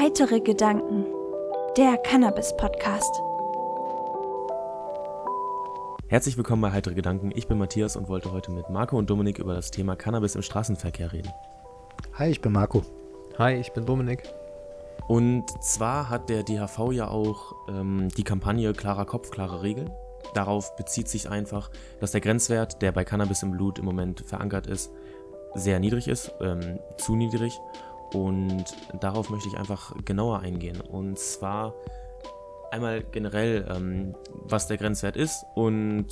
Heitere Gedanken. Der Cannabis-Podcast. Herzlich willkommen bei Heitere Gedanken. Ich bin Matthias und wollte heute mit Marco und Dominik über das Thema Cannabis im Straßenverkehr reden. Hi, ich bin Marco. Hi, ich bin Dominik. Und zwar hat der DHV ja auch ähm, die Kampagne Klarer Kopf, klare Regeln. Darauf bezieht sich einfach, dass der Grenzwert, der bei Cannabis im Blut im Moment verankert ist, sehr niedrig ist, ähm, zu niedrig. Und darauf möchte ich einfach genauer eingehen. Und zwar einmal generell, ähm, was der Grenzwert ist und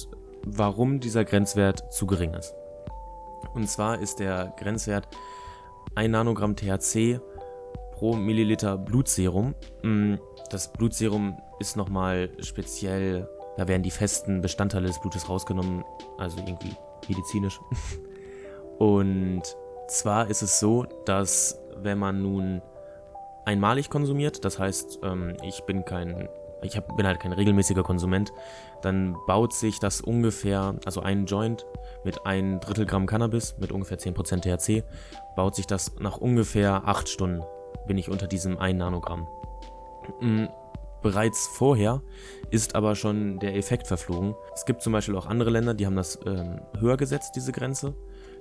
warum dieser Grenzwert zu gering ist. Und zwar ist der Grenzwert 1 Nanogramm THC pro Milliliter Blutserum. Mm, das Blutserum ist nochmal speziell, da werden die festen Bestandteile des Blutes rausgenommen, also irgendwie medizinisch. Und zwar ist es so, dass wenn man nun einmalig konsumiert, das heißt, ähm, ich bin kein, ich hab, bin halt kein regelmäßiger Konsument, dann baut sich das ungefähr, also ein Joint mit ein Drittel Gramm Cannabis mit ungefähr 10% THC, baut sich das nach ungefähr 8 Stunden, bin ich unter diesem 1 Nanogramm. Mhm. Bereits vorher ist aber schon der Effekt verflogen. Es gibt zum Beispiel auch andere Länder, die haben das ähm, höher gesetzt, diese Grenze.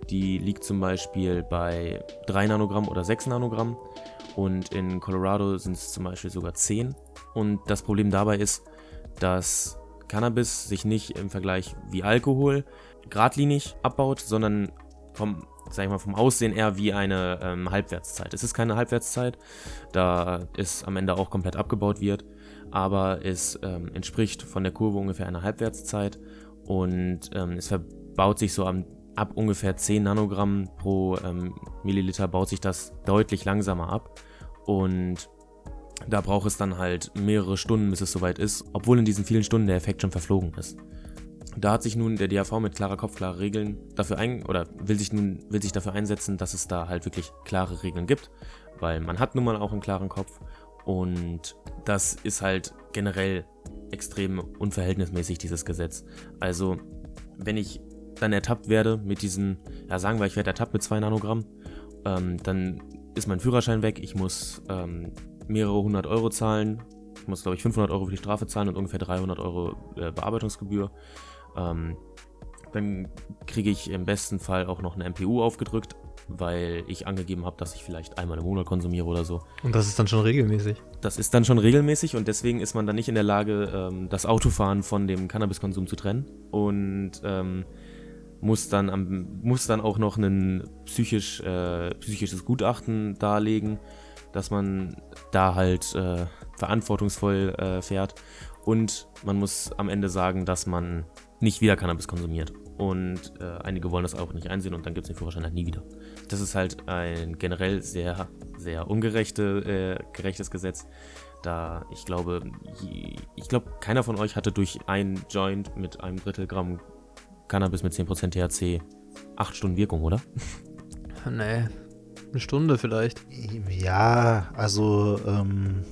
Die liegt zum Beispiel bei 3 Nanogramm oder 6 Nanogramm. Und in Colorado sind es zum Beispiel sogar 10. Und das Problem dabei ist, dass Cannabis sich nicht im Vergleich wie Alkohol geradlinig abbaut, sondern vom, sag ich mal, vom Aussehen eher wie eine ähm, Halbwertszeit. Es ist keine Halbwertszeit, da es am Ende auch komplett abgebaut wird, aber es ähm, entspricht von der Kurve ungefähr einer Halbwertszeit und ähm, es verbaut sich so am ab ungefähr 10 Nanogramm pro ähm, Milliliter baut sich das deutlich langsamer ab. Und da braucht es dann halt mehrere Stunden, bis es soweit ist, obwohl in diesen vielen Stunden der Effekt schon verflogen ist. Da hat sich nun der DAV mit klarer Kopf, klare Regeln dafür ein oder will sich nun will sich dafür einsetzen, dass es da halt wirklich klare Regeln gibt, weil man hat nun mal auch einen klaren Kopf und das ist halt generell extrem unverhältnismäßig dieses Gesetz. Also wenn ich dann ertappt werde mit diesen, ja sagen wir, ich werde ertappt mit 2 Nanogramm, ähm, dann ist mein Führerschein weg, ich muss ähm, mehrere hundert Euro zahlen, ich muss glaube ich 500 Euro für die Strafe zahlen und ungefähr 300 Euro äh, Bearbeitungsgebühr. Ähm, dann kriege ich im besten Fall auch noch eine MPU aufgedrückt, weil ich angegeben habe, dass ich vielleicht einmal im Monat konsumiere oder so. Und das ist dann schon regelmäßig? Das ist dann schon regelmäßig und deswegen ist man dann nicht in der Lage, ähm, das Autofahren von dem Cannabiskonsum zu trennen. Und ähm, muss dann, am, muss dann auch noch ein psychisch, äh, psychisches Gutachten darlegen, dass man da halt äh, verantwortungsvoll äh, fährt. Und man muss am Ende sagen, dass man nicht wieder Cannabis konsumiert. Und äh, einige wollen das auch nicht einsehen und dann gibt es den Führerschein halt nie wieder. Das ist halt ein generell sehr, sehr ungerechtes äh, Gesetz. Da ich glaube, ich glaube, keiner von euch hatte durch ein Joint mit einem Drittel Gramm Cannabis mit 10% THC 8 Stunden Wirkung, oder? Nee, eine Stunde vielleicht. Ja, also ähm,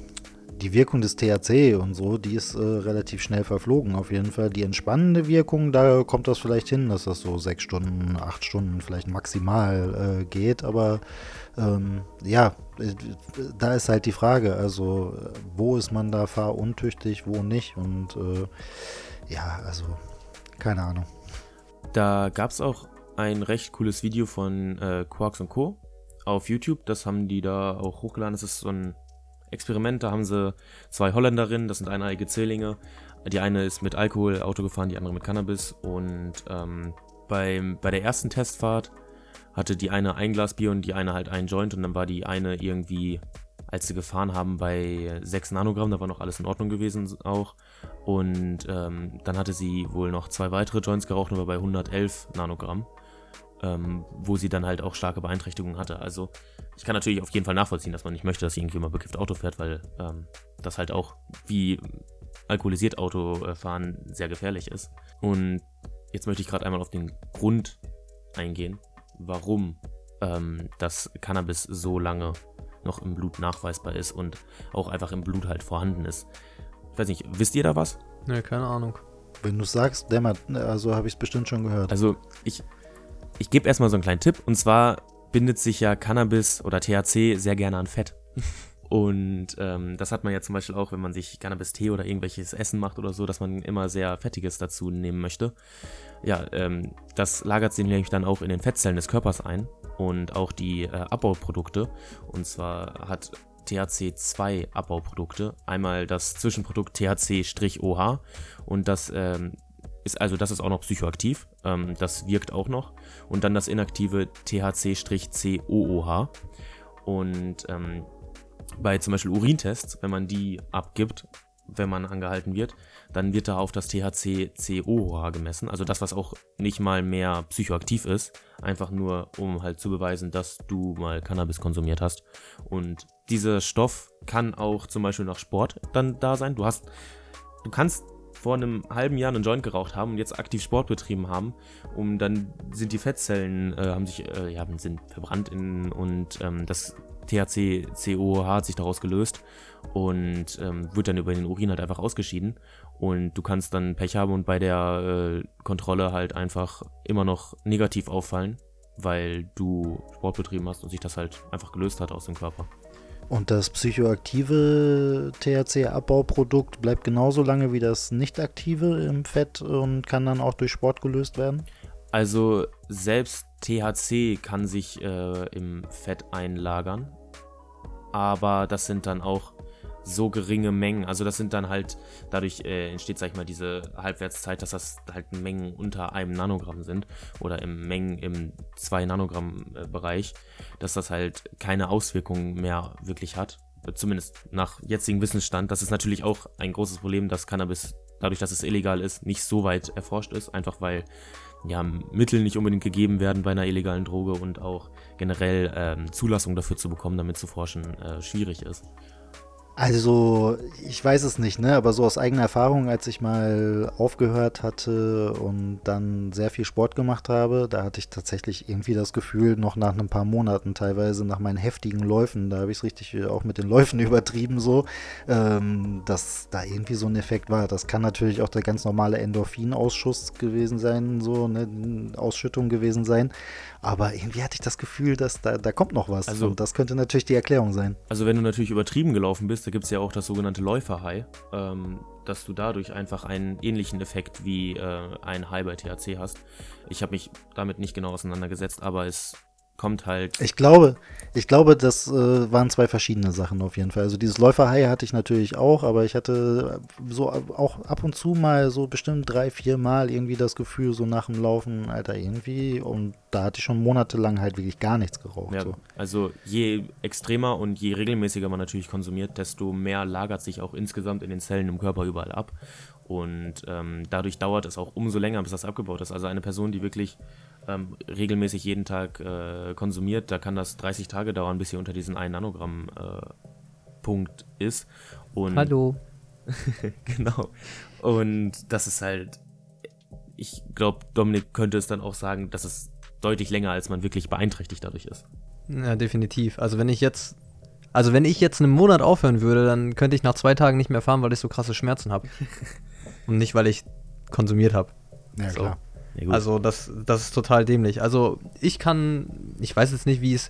die Wirkung des THC und so, die ist äh, relativ schnell verflogen. Auf jeden Fall die entspannende Wirkung, da kommt das vielleicht hin, dass das so 6 Stunden, 8 Stunden vielleicht maximal äh, geht. Aber ähm, ja, äh, da ist halt die Frage, also wo ist man da fahruntüchtig, wo nicht. Und äh, ja, also keine Ahnung. Da gab es auch ein recht cooles Video von äh, Quarks und Co. auf YouTube. Das haben die da auch hochgeladen. Das ist so ein Experiment. Da haben sie zwei Holländerinnen, das sind eineige Zwillinge. Die eine ist mit Alkohol Auto gefahren, die andere mit Cannabis. Und ähm, beim, bei der ersten Testfahrt hatte die eine ein Glas Bier und die eine halt ein Joint. Und dann war die eine irgendwie als sie gefahren haben bei 6 Nanogramm, da war noch alles in Ordnung gewesen auch. Und ähm, dann hatte sie wohl noch zwei weitere Joints geraucht, aber bei 111 Nanogramm, ähm, wo sie dann halt auch starke Beeinträchtigungen hatte. Also ich kann natürlich auf jeden Fall nachvollziehen, dass man nicht möchte, dass mal bekifft Auto fährt, weil ähm, das halt auch wie alkoholisiert Autofahren sehr gefährlich ist. Und jetzt möchte ich gerade einmal auf den Grund eingehen, warum ähm, das Cannabis so lange noch im Blut nachweisbar ist und auch einfach im Blut halt vorhanden ist. Ich weiß nicht, wisst ihr da was? Ne, keine Ahnung. Wenn du sagst, dämmert, also habe ich es bestimmt schon gehört. Also ich, ich gebe erstmal so einen kleinen Tipp und zwar bindet sich ja Cannabis oder THC sehr gerne an Fett. Und ähm, das hat man ja zum Beispiel auch, wenn man sich Cannabis-Tee oder irgendwelches Essen macht oder so, dass man immer sehr Fettiges dazu nehmen möchte. Ja, ähm, das lagert sich nämlich dann auch in den Fettzellen des Körpers ein und auch die äh, Abbauprodukte. Und zwar hat THC zwei Abbauprodukte. Einmal das Zwischenprodukt THC-OH und das ähm, ist also das ist auch noch psychoaktiv. Ähm, das wirkt auch noch. Und dann das inaktive THC-COOH. Und ähm, bei zum Beispiel Urintests, wenn man die abgibt, wenn man angehalten wird, dann wird da auf das THC-COH gemessen. Also das, was auch nicht mal mehr psychoaktiv ist. Einfach nur, um halt zu beweisen, dass du mal Cannabis konsumiert hast. Und dieser Stoff kann auch zum Beispiel nach Sport dann da sein. Du hast, du kannst vor einem halben Jahr einen Joint geraucht haben und jetzt aktiv Sport betrieben haben, um dann sind die Fettzellen äh, haben sich äh, ja sind verbrannt in, und ähm, das THC COH hat sich daraus gelöst und ähm, wird dann über den Urin halt einfach ausgeschieden und du kannst dann Pech haben und bei der äh, Kontrolle halt einfach immer noch negativ auffallen, weil du Sport betrieben hast und sich das halt einfach gelöst hat aus dem Körper. Und das psychoaktive THC-Abbauprodukt bleibt genauso lange wie das nicht aktive im Fett und kann dann auch durch Sport gelöst werden? Also selbst THC kann sich äh, im Fett einlagern, aber das sind dann auch so geringe Mengen. Also das sind dann halt, dadurch äh, entsteht, sag ich mal, diese Halbwertszeit, dass das halt Mengen unter einem Nanogramm sind oder im Mengen im 2 Nanogramm äh, Bereich, dass das halt keine Auswirkungen mehr wirklich hat. Zumindest nach jetzigem Wissensstand. Das ist natürlich auch ein großes Problem, dass Cannabis, dadurch, dass es illegal ist, nicht so weit erforscht ist, einfach weil ja, Mittel nicht unbedingt gegeben werden bei einer illegalen Droge und auch generell ähm, Zulassung dafür zu bekommen, damit zu forschen, äh, schwierig ist. Also, ich weiß es nicht, ne? Aber so aus eigener Erfahrung, als ich mal aufgehört hatte und dann sehr viel Sport gemacht habe, da hatte ich tatsächlich irgendwie das Gefühl, noch nach ein paar Monaten teilweise, nach meinen heftigen Läufen, da habe ich es richtig auch mit den Läufen übertrieben, so, ähm, dass da irgendwie so ein Effekt war. Das kann natürlich auch der ganz normale Endorphinausschuss gewesen sein, so, ne? Ausschüttung gewesen sein. Aber irgendwie hatte ich das Gefühl, dass da, da kommt noch was. Also, und das könnte natürlich die Erklärung sein. Also wenn du natürlich übertrieben gelaufen bist, da gibt es ja auch das sogenannte Läuferhigh, ähm, dass du dadurch einfach einen ähnlichen Effekt wie äh, ein High bei THC hast. Ich habe mich damit nicht genau auseinandergesetzt, aber es kommt halt. Ich glaube, ich glaube, das äh, waren zwei verschiedene Sachen auf jeden Fall. Also dieses Läuferhai hatte ich natürlich auch, aber ich hatte so auch ab und zu mal so bestimmt drei, vier Mal irgendwie das Gefühl, so nach dem Laufen, Alter, irgendwie. Und da hatte ich schon monatelang halt wirklich gar nichts geraucht. Ja, so. Also je extremer und je regelmäßiger man natürlich konsumiert, desto mehr lagert sich auch insgesamt in den Zellen im Körper überall ab. Und ähm, dadurch dauert es auch umso länger, bis das abgebaut ist. Also eine Person, die wirklich ähm, regelmäßig jeden Tag äh, konsumiert, da kann das 30 Tage dauern, bis sie unter diesen 1 Nanogramm äh, Punkt ist. Und Hallo. genau. Und das ist halt, ich glaube, Dominik könnte es dann auch sagen, dass es deutlich länger, als man wirklich beeinträchtigt dadurch ist. Ja, definitiv. Also wenn ich jetzt, also wenn ich jetzt einen Monat aufhören würde, dann könnte ich nach zwei Tagen nicht mehr fahren, weil ich so krasse Schmerzen habe. Und nicht, weil ich konsumiert habe. Ja, So. klar. Ja. Also das, das ist total dämlich. Also ich kann, ich weiß jetzt nicht, wie es,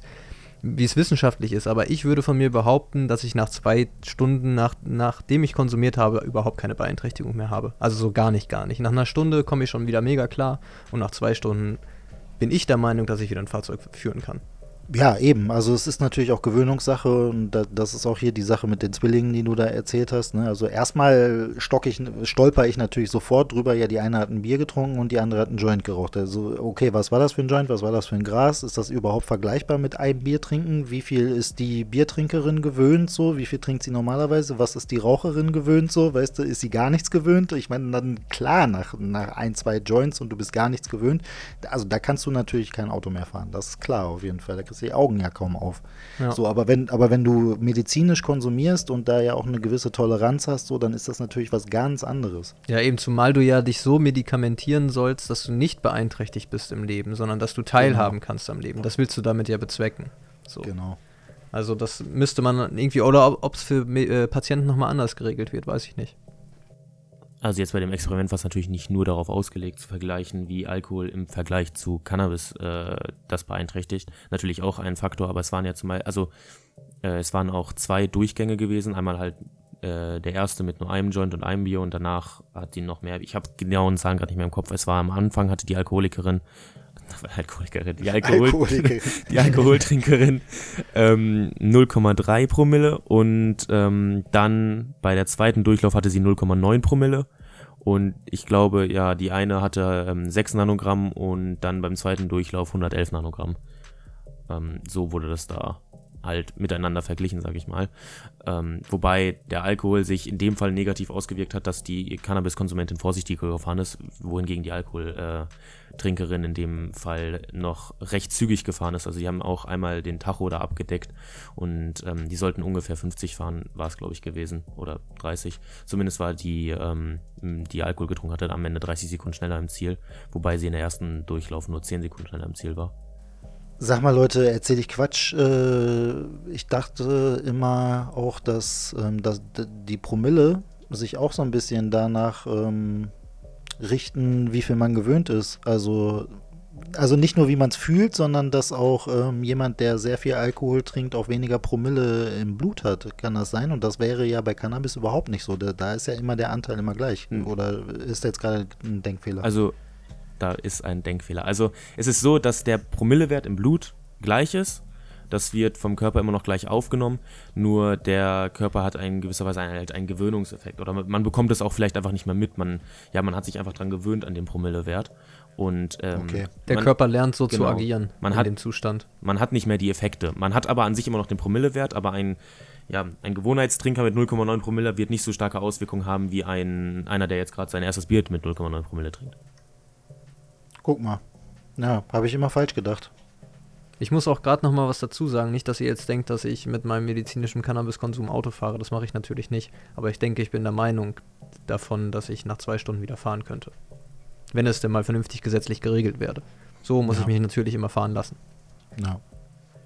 wie es wissenschaftlich ist, aber ich würde von mir behaupten, dass ich nach zwei Stunden, nach, nachdem ich konsumiert habe, überhaupt keine Beeinträchtigung mehr habe. Also so gar nicht, gar nicht. Nach einer Stunde komme ich schon wieder mega klar und nach zwei Stunden bin ich der Meinung, dass ich wieder ein Fahrzeug führen kann. Ja, eben. Also es ist natürlich auch Gewöhnungssache und da, das ist auch hier die Sache mit den Zwillingen, die du da erzählt hast. Ne? Also erstmal stock ich, stolper ich natürlich sofort drüber. Ja, die eine hat ein Bier getrunken und die andere hat einen Joint geraucht. Also okay, was war das für ein Joint? Was war das für ein Gras? Ist das überhaupt vergleichbar mit einem Bier trinken? Wie viel ist die Biertrinkerin gewöhnt so? Wie viel trinkt sie normalerweise? Was ist die Raucherin gewöhnt so? Weißt du, ist sie gar nichts gewöhnt? Ich meine, dann klar, nach, nach ein, zwei Joints und du bist gar nichts gewöhnt. Also da kannst du natürlich kein Auto mehr fahren. Das ist klar auf jeden Fall. Kriegst du die Augen ja kaum auf. Ja. So, aber wenn, aber wenn du medizinisch konsumierst und da ja auch eine gewisse Toleranz hast, so, dann ist das natürlich was ganz anderes. Ja, eben, zumal du ja dich so medikamentieren sollst, dass du nicht beeinträchtigt bist im Leben, sondern dass du teilhaben kannst am Leben. Das willst du damit ja bezwecken. So. Genau. Also das müsste man irgendwie, oder ob es für äh, Patienten nochmal anders geregelt wird, weiß ich nicht. Also jetzt bei dem Experiment war es natürlich nicht nur darauf ausgelegt, zu vergleichen, wie Alkohol im Vergleich zu Cannabis äh, das beeinträchtigt. Natürlich auch ein Faktor, aber es waren ja zum Beispiel, also äh, es waren auch zwei Durchgänge gewesen. Einmal halt äh, der erste mit nur einem Joint und einem Bier und danach hat die noch mehr. Ich habe genauen Zahlen gerade nicht mehr im Kopf. Es war am Anfang hatte die Alkoholikerin Alkoholikerin, die, Alkohol, Alkoholikerin. die Alkoholtrinkerin ähm, 0,3 Promille und ähm, dann bei der zweiten Durchlauf hatte sie 0,9 Promille und ich glaube, ja, die eine hatte ähm, 6 Nanogramm und dann beim zweiten Durchlauf 111 Nanogramm. Ähm, so wurde das da halt miteinander verglichen, sag ich mal. Ähm, wobei der Alkohol sich in dem Fall negativ ausgewirkt hat, dass die Cannabis-Konsumentin vorsichtiger gefahren ist, wohingegen die Alkoholtrinkerin in dem Fall noch recht zügig gefahren ist. Also die haben auch einmal den Tacho da abgedeckt und ähm, die sollten ungefähr 50 fahren, war es glaube ich gewesen, oder 30. Zumindest war die, ähm, die Alkohol getrunken hatte, am Ende 30 Sekunden schneller im Ziel, wobei sie in der ersten Durchlauf nur 10 Sekunden schneller im Ziel war. Sag mal, Leute, erzähle ich Quatsch. Äh, ich dachte immer auch, dass, ähm, dass die Promille sich auch so ein bisschen danach ähm, richten, wie viel man gewöhnt ist. Also, also nicht nur, wie man es fühlt, sondern dass auch ähm, jemand, der sehr viel Alkohol trinkt, auch weniger Promille im Blut hat. Kann das sein? Und das wäre ja bei Cannabis überhaupt nicht so. Da, ist ja immer der Anteil immer gleich. Hm. Oder ist jetzt gerade ein Denkfehler? Also, da ist ein Denkfehler. Also, es ist so, dass der Promillewert im Blut gleich ist. Das wird vom Körper immer noch gleich aufgenommen. Nur der Körper hat in gewisser Weise einen, halt einen Gewöhnungseffekt. Oder man, bekommt es auch vielleicht einfach nicht mehr mit. Man, ja, man hat sich einfach dran gewöhnt an den Promillewert. Und ähm, Okay. Der man, Körper lernt so zu genau. agieren Man in hat- dem Zustand. man hat nicht mehr die Effekte. Man hat aber an sich immer noch den Promillewert, aber ein, ja, ein Gewohnheitstrinker mit 0,9 Promille wird nicht so starke Auswirkungen haben wie ein, einer, der jetzt gerade sein erstes Bier mit 0,9 Promille trinkt. Guck mal. Ja, habe ich immer falsch gedacht. Ich muss auch gerade noch mal was dazu sagen. Nicht, dass ihr jetzt denkt, dass ich mit meinem medizinischen Cannabiskonsum Auto fahre. Das mache ich natürlich nicht. Aber ich denke, ich bin der Meinung davon, dass ich nach zwei Stunden wieder fahren könnte. Wenn es denn mal vernünftig gesetzlich geregelt werde. So muss Ja. ich mich natürlich immer fahren lassen. Ja.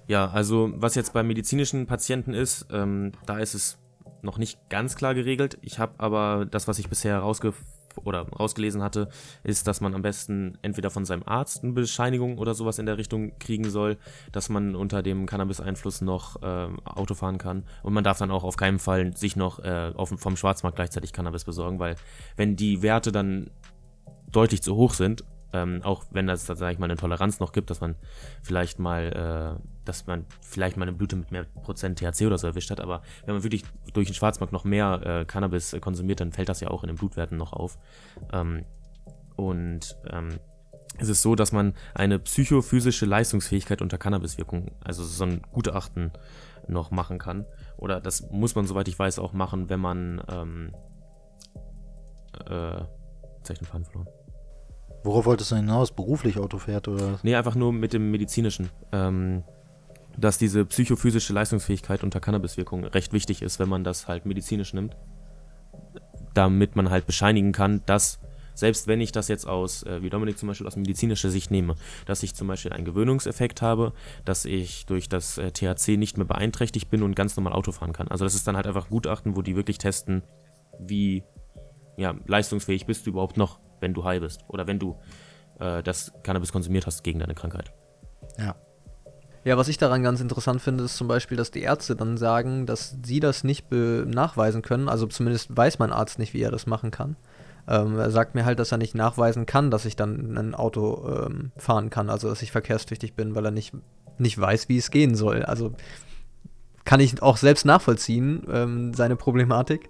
Ja, also was jetzt bei medizinischen Patienten ist, ähm, da ist es noch nicht ganz klar geregelt. Ich habe aber das, was ich bisher rausge oder rausgelesen hatte, ist, dass man am besten entweder von seinem Arzt eine Bescheinigung oder sowas in der Richtung kriegen soll, dass man unter dem Cannabis-Einfluss noch ähm, Auto fahren kann. Und man darf dann auch auf keinen Fall sich noch äh, auf, vom Schwarzmarkt gleichzeitig Cannabis besorgen, weil wenn die Werte dann deutlich zu hoch sind, ähm, auch wenn das, sage ich mal, eine Toleranz noch gibt, dass man vielleicht mal, äh, dass man vielleicht mal eine Blüte mit mehr Prozent THC oder so erwischt hat, aber wenn man wirklich durch den Schwarzmarkt noch mehr äh, Cannabis äh, konsumiert, dann fällt das ja auch in den Blutwerten noch auf. Ähm, und ähm, es ist so, dass man eine psychophysische Leistungsfähigkeit unter Cannabiswirkung, also so ein Gutachten noch machen kann. Oder das muss man, soweit ich weiß, auch machen, wenn man ähm, äh, den Faden verloren. Worauf wolltest du hinaus? Beruflich Auto fährt oder? Nee, einfach nur mit dem medizinischen. Ähm, dass diese psychophysische Leistungsfähigkeit unter Cannabiswirkung recht wichtig ist, wenn man das halt medizinisch nimmt. Damit man halt bescheinigen kann, dass, selbst wenn ich das jetzt aus, äh, wie Dominik zum Beispiel aus medizinischer Sicht nehme, dass ich zum Beispiel einen Gewöhnungseffekt habe, dass ich durch das äh, THC nicht mehr beeinträchtigt bin und ganz normal Auto fahren kann. Also das ist dann halt einfach Gutachten, wo die wirklich testen, wie ja, leistungsfähig bist du überhaupt noch, wenn du high bist oder wenn du äh, das Cannabis konsumiert hast gegen deine Krankheit. Ja. Ja, was ich daran ganz interessant finde, ist zum Beispiel, dass die Ärzte dann sagen, dass sie das nicht nachweisen können. Also zumindest weiß mein Arzt nicht, wie er das machen kann. Ähm, er sagt mir halt, dass er nicht nachweisen kann, dass ich dann ein Auto ähm, fahren kann, also dass ich verkehrstüchtig bin, weil er nicht, nicht weiß, wie es gehen soll. Also kann ich auch selbst nachvollziehen, ähm, seine Problematik.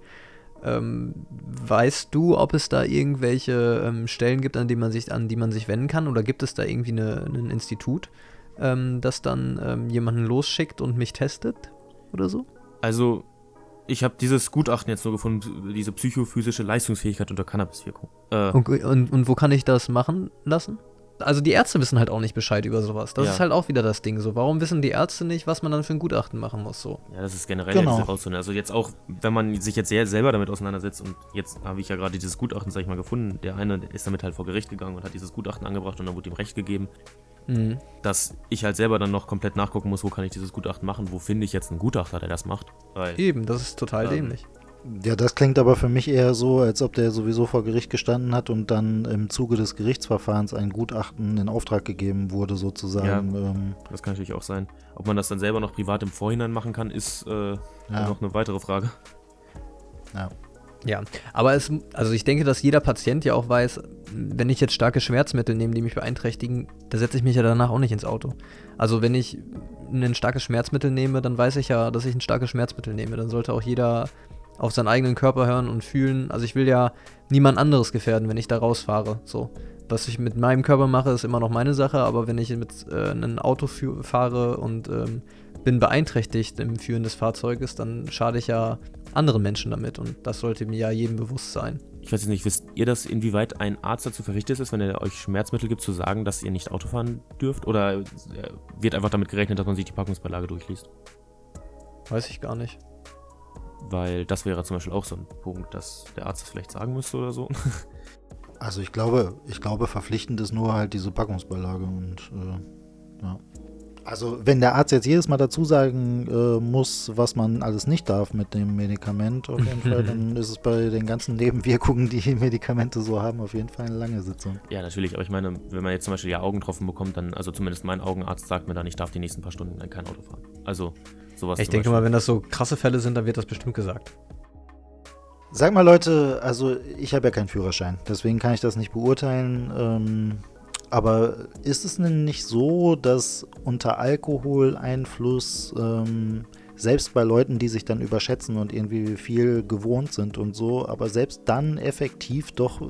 Ähm, weißt du, ob es da irgendwelche ähm, Stellen gibt, an die man sich, an die man sich wenden kann? Oder gibt es da irgendwie ein Institut, ähm, das dann ähm, jemanden losschickt und mich testet? Oder so? Also, ich habe dieses Gutachten jetzt nur gefunden, diese psychophysische Leistungsfähigkeit unter Cannabiswirkung. Äh, Und, und, und wo kann ich das machen lassen? Also die Ärzte wissen halt auch nicht Bescheid über sowas. Das Ja. ist halt auch wieder das Ding so. Warum wissen die Ärzte nicht, was man dann für ein Gutachten machen muss so? Ja, das ist generell Genau. jetzt herauszufinden. Also jetzt auch, wenn man sich jetzt sehr selber damit auseinandersetzt und jetzt habe ich ja gerade dieses Gutachten, sag ich mal, gefunden. Der eine der ist damit halt vor Gericht gegangen und hat dieses Gutachten angebracht und dann wurde ihm Recht gegeben, Mhm. dass ich halt selber dann noch komplett nachgucken muss, wo kann ich dieses Gutachten machen, wo finde ich jetzt einen Gutachter, der das macht. Weil Eben, das ist total Ähm, dämlich. Ja, das klingt aber für mich eher so, als ob der sowieso vor Gericht gestanden hat und dann im Zuge des Gerichtsverfahrens ein Gutachten in Auftrag gegeben wurde, sozusagen. Ja. Ähm, Das kann natürlich auch sein. Ob man das dann selber noch privat im Vorhinein machen kann, ist äh, Ja. noch eine weitere Frage. ja. Ja, aber es, also ich denke, dass jeder Patient ja auch weiß, wenn ich jetzt starke Schmerzmittel nehme, die mich beeinträchtigen, da setze ich mich ja danach auch nicht ins Auto. Also wenn ich ein starkes Schmerzmittel nehme, dann weiß ich ja, dass ich ein starkes Schmerzmittel nehme. Dann sollte auch jeder auf seinen eigenen Körper hören und fühlen. Also ich will ja niemand anderes gefährden, wenn ich da rausfahre. So. Was ich mit meinem Körper mache, ist immer noch meine Sache, aber wenn ich mit äh, einem Auto fahre und ähm, bin beeinträchtigt im Führen des Fahrzeuges, dann schade ich ja anderen Menschen damit und das sollte mir ja jedem bewusst sein. Ich weiß jetzt nicht, wisst ihr das, inwieweit ein Arzt dazu verpflichtet ist, wenn er euch Schmerzmittel gibt, zu sagen, dass ihr nicht Auto fahren dürft? Oder äh, wird einfach damit gerechnet, dass man sich die Packungsbeilage durchliest? Weiß ich gar nicht. Weil das wäre zum Beispiel auch so ein Punkt, dass der Arzt das vielleicht sagen müsste oder so. Also ich glaube, ich glaube, verpflichtend ist nur halt diese Packungsbeilage und äh, ja. Also wenn der Arzt jetzt jedes Mal dazu sagen äh, muss, was man alles nicht darf mit dem Medikament, auf jeden Fall, dann ist es bei den ganzen Nebenwirkungen, die Medikamente so haben, auf jeden Fall eine lange Sitzung. ja, natürlich, aber ich meine, wenn man jetzt zum Beispiel ja Augentropfen bekommt, dann, also zumindest mein Augenarzt sagt mir dann, ich darf die nächsten paar Stunden dann kein Auto fahren. Also sowas. Ich zum denke Beispiel. mal, wenn das so krasse Fälle sind, dann wird das bestimmt gesagt. Sag mal Leute, also ich habe ja keinen Führerschein, deswegen kann ich das nicht beurteilen. Ähm, aber ist es denn nicht so, dass unter Alkoholeinfluss, ähm, selbst bei Leuten, die sich dann überschätzen und irgendwie viel gewohnt sind und so, aber selbst dann effektiv doch äh,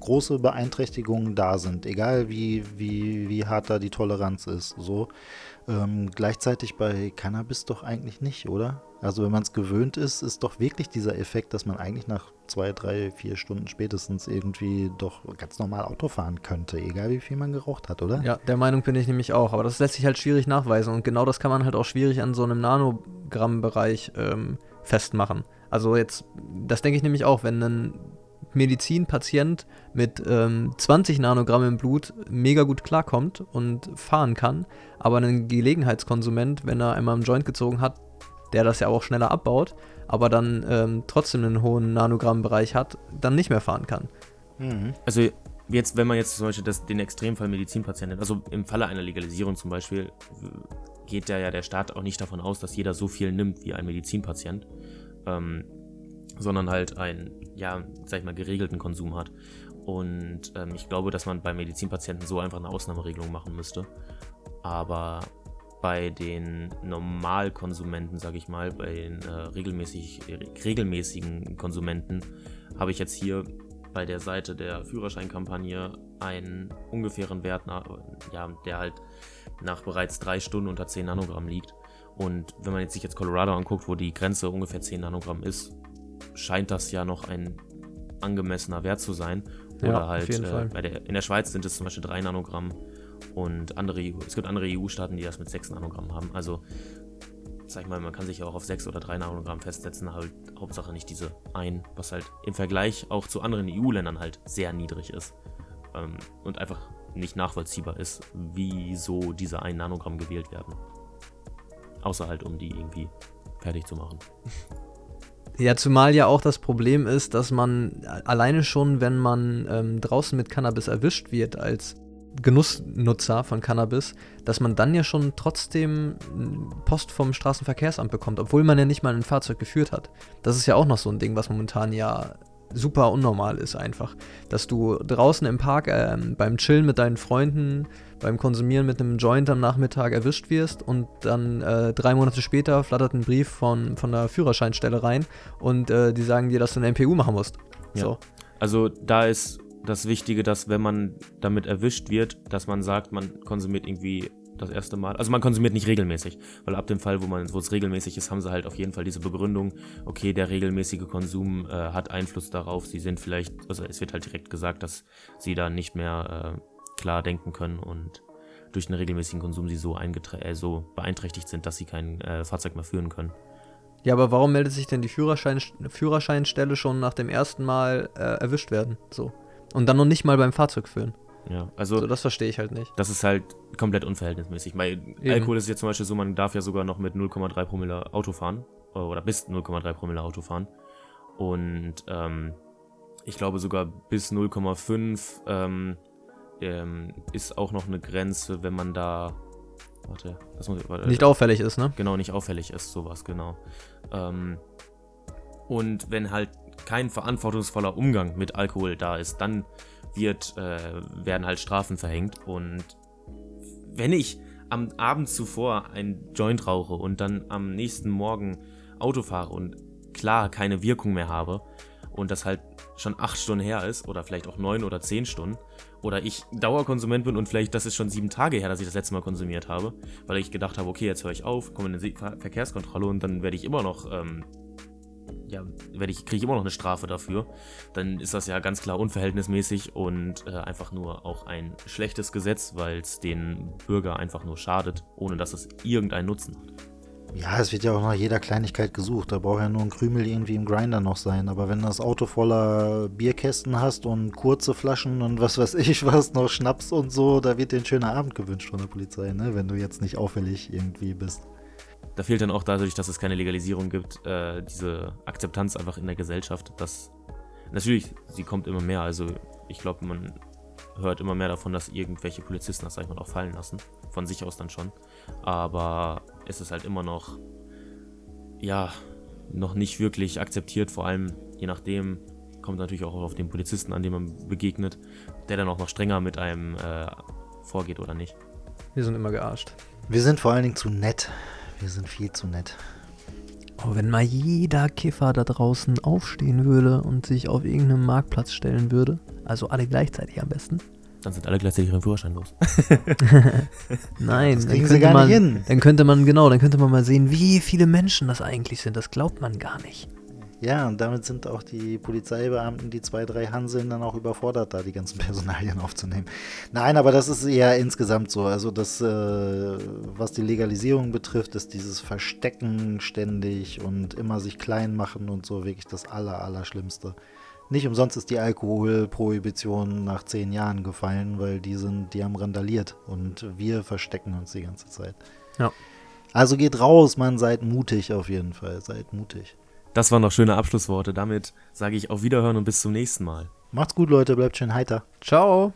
große Beeinträchtigungen da sind, egal wie, wie, wie hart da die Toleranz ist. So. Ähm, gleichzeitig bei Cannabis doch eigentlich nicht, oder? Also wenn man es gewöhnt ist, ist doch wirklich dieser Effekt, dass man eigentlich nach zwei, drei, vier Stunden spätestens irgendwie doch ganz normal Auto fahren könnte, egal wie viel man geraucht hat, oder? Ja, der Meinung bin ich nämlich auch. Aber das lässt sich halt schwierig nachweisen. Und genau das kann man halt auch schwierig an so einem Nanogramm-Bereich ähm, festmachen. Also jetzt, das denke ich nämlich auch, wenn ein Medizinpatient mit ähm, 20 Nanogramm im Blut mega gut klarkommt und fahren kann, aber ein Gelegenheitskonsument, wenn er einmal einen Joint gezogen hat, der das ja auch schneller abbaut, aber dann ähm, trotzdem einen hohen Nanogrammbereich hat, dann nicht mehr fahren kann. Mhm. Also jetzt, wenn man jetzt zum Beispiel das, den Extremfall Medizinpatienten, also im Falle einer Legalisierung zum Beispiel, w- geht ja, ja der Staat auch nicht davon aus, dass jeder so viel nimmt wie ein Medizinpatient, ähm, sondern halt einen, ja, sag ich mal, geregelten Konsum hat. Und ähm, ich glaube, dass man bei Medizinpatienten so einfach eine Ausnahmeregelung machen müsste. Aber bei den Normalkonsumenten, sage ich mal, bei den äh, regelmäßig, regelmäßigen Konsumenten, habe ich jetzt hier bei der Seite der Führerscheinkampagne einen ungefähren Wert, nach, ja, der halt nach bereits drei Stunden unter 10 Nanogramm liegt. Und wenn man jetzt sich jetzt Colorado anguckt, wo die Grenze ungefähr 10 Nanogramm ist, scheint das ja noch ein angemessener Wert zu sein. Oder Ja, halt äh, der, in der Schweiz sind es zum Beispiel 3 Nanogramm und andere es gibt andere EU-Staaten, die das mit 6 Nanogramm haben. Also, sag ich mal, man kann sich ja auch auf 6 oder 3 Nanogramm festsetzen, halt Hauptsache nicht diese ein, was halt im Vergleich auch zu anderen EU-Ländern halt sehr niedrig ist. Ähm, und einfach nicht nachvollziehbar ist, wieso diese 1 Nanogramm gewählt werden. Außer halt, um die irgendwie fertig zu machen. Ja, zumal ja auch das Problem ist, dass man alleine schon, wenn man ähm, draußen mit Cannabis erwischt wird als Genussnutzer von Cannabis, dass man dann ja schon trotzdem Post vom Straßenverkehrsamt bekommt, obwohl man ja nicht mal ein Fahrzeug geführt hat. Das ist ja auch noch so ein Ding, was momentan ja super unnormal ist einfach. Dass du draußen im Park ähm, beim Chillen mit deinen Freunden, beim Konsumieren mit einem Joint am Nachmittag erwischt wirst und dann äh, drei Monate später flattert ein Brief von, von der Führerscheinstelle rein und äh, die sagen dir, dass du eine MPU machen musst. Ja. So. Also da ist das Wichtige, dass wenn man damit erwischt wird, dass man sagt, man konsumiert irgendwie das erste Mal. Also man konsumiert nicht regelmäßig, weil ab dem Fall, wo man, wo es regelmäßig ist, haben sie halt auf jeden Fall diese Begründung, okay, der regelmäßige Konsum äh, hat Einfluss darauf. Sie sind vielleicht, also es wird halt direkt gesagt, dass sie da nicht mehr äh, klar denken können und durch einen regelmäßigen Konsum sie so, äh, so beeinträchtigt sind, dass sie kein äh, Fahrzeug mehr führen können. Ja, aber warum meldet sich denn die Führerschein, Führerscheinstelle schon nach dem ersten Mal äh, erwischt werden? So. Und dann noch nicht mal beim Fahrzeug führen. Ja, also So, das verstehe ich halt nicht. Das ist halt komplett unverhältnismäßig. Bei Alkohol ist jetzt zum Beispiel so, man darf ja sogar noch mit 0,3 Promille Auto fahren. äh, Oder bis 0,3 Promille Auto fahren. Und ähm, ich glaube sogar bis 0,5 ähm, ähm, ist auch noch eine Grenze, wenn man da. Warte, das muss ich, warte, Nicht auffällig ist, ne? Genau, nicht auffällig ist, sowas, genau. Ähm, und wenn halt kein verantwortungsvoller Umgang mit Alkohol da ist, dann wird, äh, werden halt Strafen verhängt. Und wenn ich am Abend zuvor ein Joint rauche und dann am nächsten Morgen Auto fahre und klar keine Wirkung mehr habe und das halt schon acht Stunden her ist oder vielleicht auch neun oder zehn Stunden oder ich Dauerkonsument bin und vielleicht das ist schon sieben Tage her, dass ich das letzte Mal konsumiert habe, weil ich gedacht habe, okay, jetzt höre ich auf, komme in Ver Verkehrskontrolle und dann werde ich immer noch ähm, ja, werde ich, kriege immer noch eine Strafe dafür, dann ist das ja ganz klar unverhältnismäßig und äh, einfach nur auch ein schlechtes Gesetz, weil es den Bürger einfach nur schadet, ohne dass es irgendeinen Nutzen hat. Ja, es wird ja auch nach jeder Kleinigkeit gesucht. Da braucht ja nur ein Krümel irgendwie im Grinder noch sein. Aber wenn du das Auto voller Bierkästen hast und kurze Flaschen und was weiß ich was, noch Schnaps und so, da wird dir ein schöner Abend gewünscht von der Polizei, ne? wenn du jetzt nicht auffällig irgendwie bist. Da fehlt dann auch dadurch, dass es keine Legalisierung gibt, äh, diese Akzeptanz einfach in der Gesellschaft. Dass natürlich, sie kommt immer mehr. Also ich glaube, man hört immer mehr davon, dass irgendwelche Polizisten das, sag ich mal, auch fallen lassen. Von sich aus dann schon. Aber es ist halt immer noch, ja, noch nicht wirklich akzeptiert. Vor allem, je nachdem, kommt natürlich auch auf den Polizisten an, dem man begegnet, der dann auch noch strenger mit einem äh, vorgeht oder nicht. Wir sind immer gearscht. Wir sind vor allen Dingen zu nett. Wir sind viel zu nett. Oh, wenn mal jeder Kiffer da draußen aufstehen würde und sich auf irgendeinem Marktplatz stellen würde, also alle gleichzeitig am besten. Dann sind alle gleichzeitig ihren Führerschein los. Nein, Das dann kriegen könnte sie gar man, nicht hin. Dann könnte man, genau, dann könnte man mal sehen, wie viele Menschen das eigentlich sind. Das glaubt man gar nicht. Ja, und damit sind auch die Polizeibeamten, die zwei, drei Hanseln, dann auch überfordert, da die ganzen Personalien aufzunehmen. Nein, aber das ist eher insgesamt so. Also das, äh, was die Legalisierung betrifft, ist dieses Verstecken ständig und immer sich klein machen und so wirklich das Aller, Allerschlimmste. Nicht umsonst ist die Alkoholprohibition nach zehn Jahren gefallen, weil die sind, die haben randaliert und wir verstecken uns die ganze Zeit. Ja. Also geht raus, Mann, seid mutig auf jeden Fall, seid mutig. Das waren noch schöne Abschlussworte. Damit sage ich auf Wiederhören und bis zum nächsten Mal. Macht's gut, Leute, bleibt schön heiter. Ciao.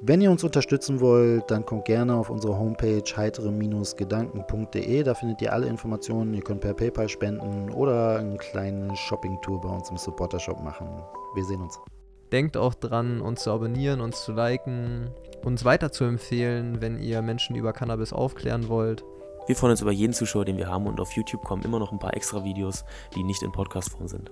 Wenn ihr uns unterstützen wollt, dann kommt gerne auf unsere Homepage heitere-gedanken.de. Da findet ihr alle Informationen. Ihr könnt per PayPal spenden oder eine kleine Shopping-Tour bei uns im Supporter-Shop machen. Wir sehen uns. Denkt auch dran, uns zu abonnieren, uns zu liken, uns weiter zu empfehlen, wenn ihr Menschen über Cannabis aufklären wollt. Wir freuen uns über jeden Zuschauer, den wir haben und auf YouTube kommen immer noch ein paar extra Videos, die nicht in Podcast-Form sind.